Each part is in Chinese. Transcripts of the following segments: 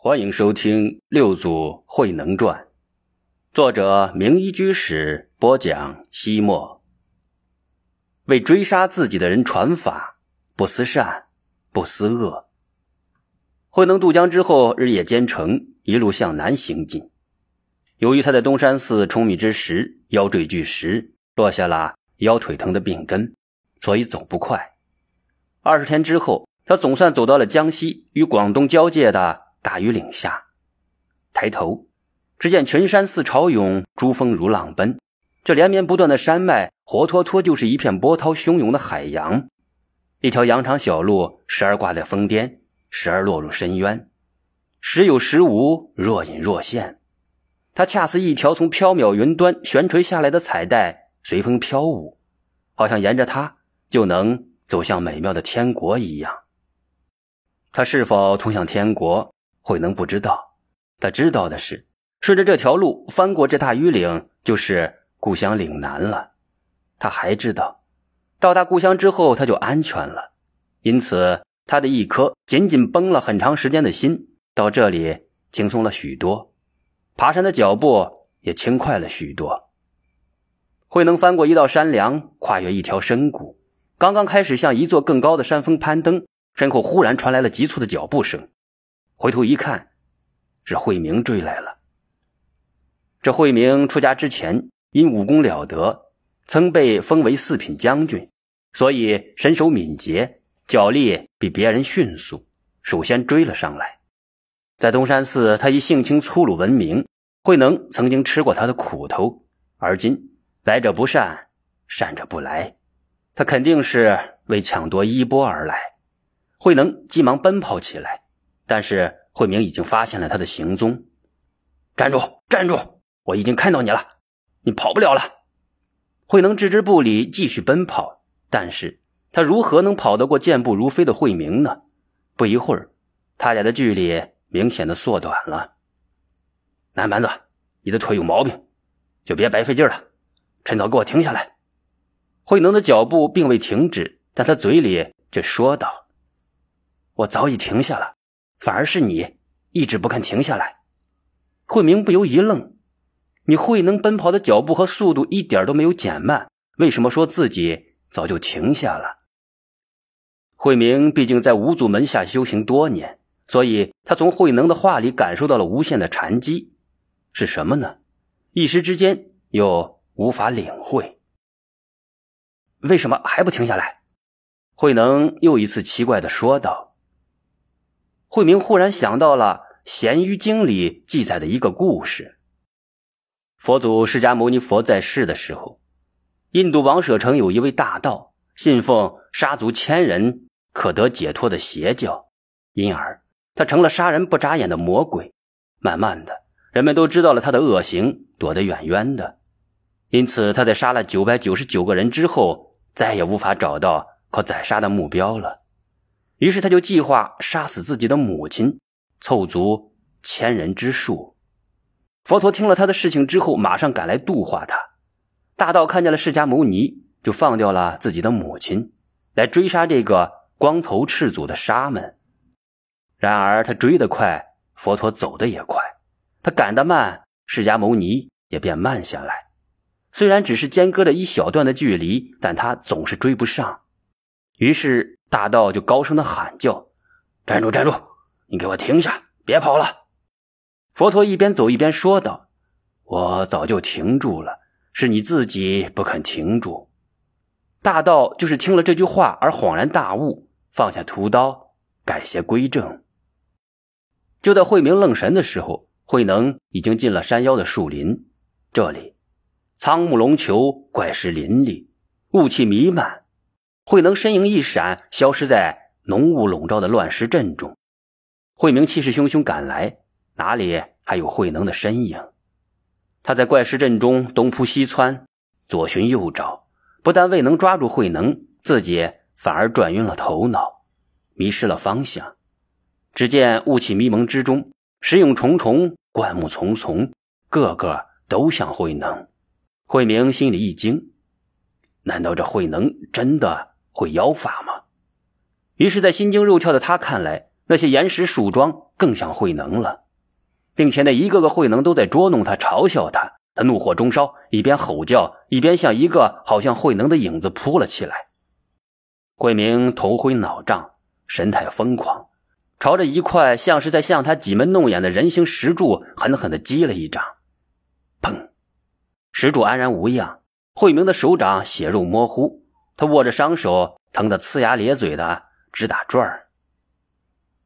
欢迎收听《六祖慧能传》，作者名医居士播讲。西莫为追杀自己的人传法，不思善，不思恶。慧能渡江之后，日夜兼程，一路向南行进。由于他在东山寺冲米之时腰坠巨石，落下了腰腿疼的病根，所以走不快。二十天之后，他总算走到了江西与广东交界的。大庾岭下，抬头，只见群山似潮涌，珠峰如浪奔。这连绵不断的山脉，活脱脱就是一片波涛汹涌的海洋。一条羊肠小路，时而挂在峰巅，时而落入深渊，时有时无，若隐若现。它恰似一条从缥缈云端悬垂下来的彩带，随风飘舞，好像沿着它就能走向美妙的天国一样。它是否通向天国？慧能不知道，他知道的是，顺着这条路翻过这大庾岭，就是故乡岭南了。他还知道，到达故乡之后，他就安全了。因此，他的一颗紧紧绷了很长时间的心，到这里轻松了许多，爬山的脚步也轻快了许多。慧能翻过一道山梁，跨越一条深谷，刚刚开始向一座更高的山峰攀登，身后忽然传来了急促的脚步声。回头一看，是慧明追来了。这慧明出家之前，因武功了得，曾被封为四品将军，所以身手敏捷，脚力比别人迅速，首先追了上来。在东山寺，他以性情粗鲁闻名。慧能曾经吃过他的苦头，而今来者不善，善者不来，他肯定是为抢夺衣钵而来。慧能急忙奔跑起来。但是慧明已经发现了他的行踪，站住！站住！我已经看到你了，你跑不了了。慧能置之不理，继续奔跑。但是他如何能跑得过健步如飞的慧明呢？不一会儿，他俩的距离明显的缩短了。南蛮子，你的腿有毛病，就别白费劲了，趁早给我停下来。慧能的脚步并未停止，但他嘴里却说道：“我早已停下了。”反而是你一直不肯停下来，慧明不由一愣：“你慧能奔跑的脚步和速度一点都没有减慢，为什么说自己早就停下了？”慧明毕竟在五祖门下修行多年，所以他从慧能的话里感受到了无限的禅机，是什么呢？一时之间又无法领会。为什么还不停下来？慧能又一次奇怪的说道。慧明忽然想到了《咸鱼经》里记载的一个故事：佛祖释迦牟尼佛在世的时候，印度王舍城有一位大盗，信奉杀足千人可得解脱的邪教，因而他成了杀人不眨眼的魔鬼。慢慢的，人们都知道了他的恶行，躲得远远的。因此，他在杀了九百九十九个人之后，再也无法找到可宰杀的目标了。于是他就计划杀死自己的母亲，凑足千人之数。佛陀听了他的事情之后，马上赶来度化他。大道看见了释迦牟尼，就放掉了自己的母亲，来追杀这个光头赤足的沙门。然而他追得快，佛陀走得也快；他赶得慢，释迦牟尼也便慢下来。虽然只是间隔了一小段的距离，但他总是追不上。于是。大道就高声的喊叫：“站住，站住！你给我停下，别跑了！”佛陀一边走一边说道：“我早就停住了，是你自己不肯停住。”大道就是听了这句话而恍然大悟，放下屠刀，改邪归正。就在慧明愣神的时候，慧能已经进了山腰的树林。这里苍木龙球，怪石林立，雾气弥漫。慧能身影一闪，消失在浓雾笼罩的乱石阵中。慧明气势汹汹赶来，哪里还有慧能的身影？他在怪石阵中东扑西窜，左寻右找，不但未能抓住慧能，自己反而转晕了头脑，迷失了方向。只见雾气迷蒙之中，石影重重，灌木丛丛，个个都像慧能。慧明心里一惊：难道这慧能真的？会妖法吗？于是，在心惊肉跳的他看来，那些岩石树桩更像慧能了，并且那一个个慧能都在捉弄他、嘲笑他。他怒火中烧，一边吼叫，一边向一个好像慧能的影子扑了起来。慧明头昏脑胀，神态疯狂，朝着一块像是在向他挤眉弄眼的人形石柱狠狠地击了一掌。砰！石柱安然无恙。慧明的手掌血肉模糊，他握着伤手，疼得呲牙咧嘴的直打转儿。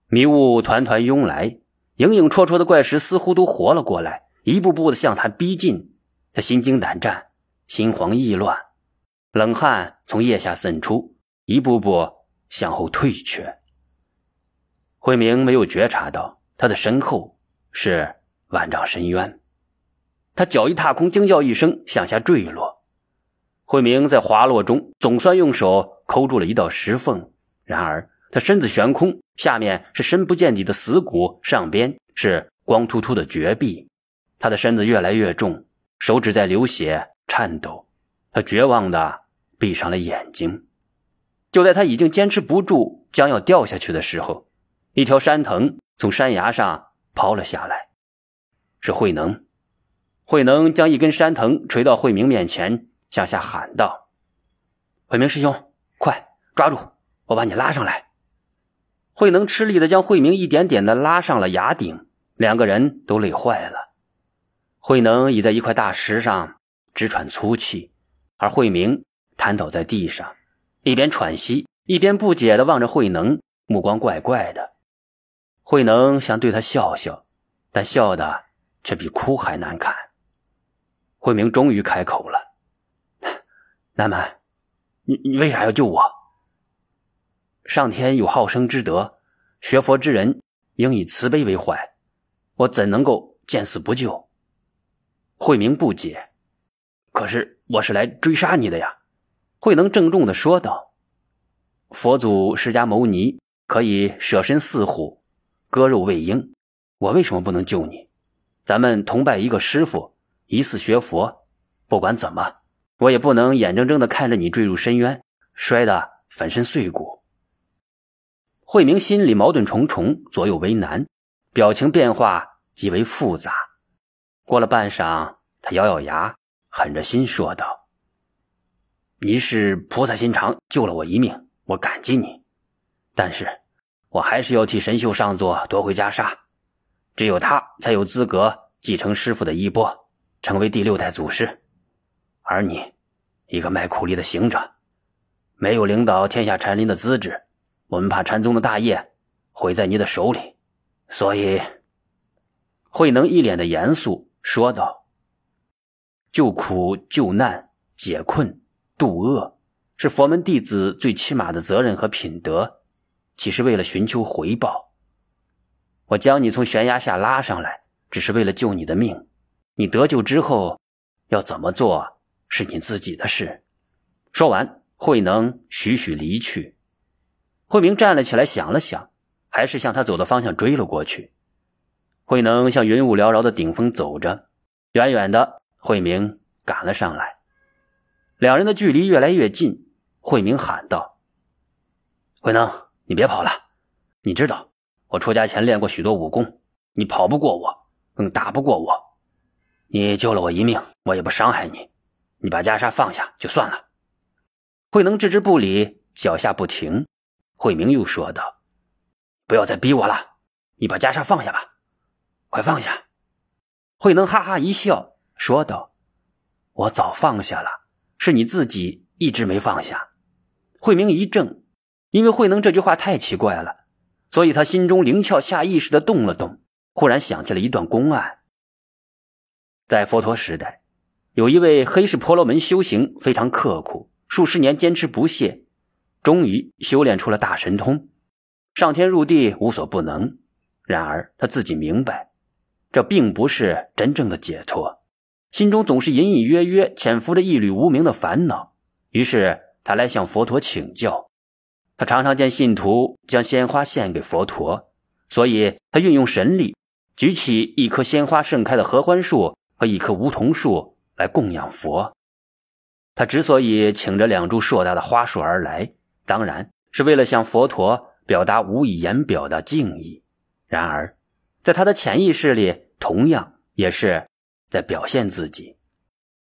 迷雾团团涌来，影影绰绰的怪石似乎都活了过来。一步步的向他逼近，他心惊胆战，心慌意乱，冷汗从腋下渗出，一步步向后退却。慧明没有觉察到他的身后是万丈深渊，他脚一踏空，惊叫一声，向下坠落。慧明在滑落中总算用手抠住了一道石缝，然而他身子悬空，下面是深不见底的死谷，上边是光秃秃的绝壁。他的身子越来越重，手指在流血颤抖，他绝望的闭上了眼睛。就在他已经坚持不住，将要掉下去的时候，一条山藤从山崖上抛了下来，是慧能。慧能将一根山藤垂到慧明面前，向下喊道：“慧明师兄，快抓住我，把你拉上来。”慧能吃力的将慧明一点点的拉上了崖顶，两个人都累坏了。慧能倚在一块大石上直喘粗气，而慧明瘫倒在地上，一边喘息一边不解地望着慧能，目光怪怪的。慧能想对他笑笑，但笑的却比哭还难看。慧明终于开口了：“南蛮，你你为啥要救我？上天有好生之德，学佛之人应以慈悲为怀，我怎能够见死不救？”慧明不解，可是我是来追杀你的呀！慧能郑重的说道：“佛祖释迦牟尼可以舍身饲虎，割肉喂鹰，我为什么不能救你？咱们同拜一个师傅，一次学佛。不管怎么，我也不能眼睁睁的看着你坠入深渊，摔得粉身碎骨。”慧明心里矛盾重重，左右为难，表情变化极为复杂。过了半晌，他咬咬牙，狠着心说道：“你是菩萨心肠，救了我一命，我感激你。但是，我还是要替神秀上座夺回袈裟，只有他才有资格继承师傅的衣钵，成为第六代祖师。而你，一个卖苦力的行者，没有领导天下禅林的资质，我们怕禅宗的大业毁在你的手里，所以，慧能一脸的严肃。”说道：“救苦救难、解困度厄，是佛门弟子最起码的责任和品德，岂是为了寻求回报？我将你从悬崖下拉上来，只是为了救你的命。你得救之后，要怎么做是你自己的事。”说完，慧能徐徐离去。慧明站了起来，想了想，还是向他走的方向追了过去。慧能向云雾缭绕的顶峰走着，远远的，慧明赶了上来。两人的距离越来越近，慧明喊道：“慧能，你别跑了！你知道，我出家前练过许多武功，你跑不过我，更打不过我。你救了我一命，我也不伤害你。你把袈裟放下就算了。”慧能置之不理，脚下不停。慧明又说道：“不要再逼我了，你把袈裟放下吧。”快放下！慧能哈哈一笑，说道：“我早放下了，是你自己一直没放下。”慧明一怔，因为慧能这句话太奇怪了，所以他心中灵窍下意识的动了动，忽然想起了一段公案。在佛陀时代，有一位黑市婆罗门修行非常刻苦，数十年坚持不懈，终于修炼出了大神通，上天入地无所不能。然而他自己明白。这并不是真正的解脱，心中总是隐隐约约潜伏着一缕无名的烦恼。于是他来向佛陀请教。他常常见信徒将鲜花献给佛陀，所以他运用神力，举起一棵鲜花盛开的合欢树和一棵梧桐树来供养佛。他之所以请着两株硕大的花树而来，当然是为了向佛陀表达无以言表的敬意。然而，在他的潜意识里，同样也是在表现自己。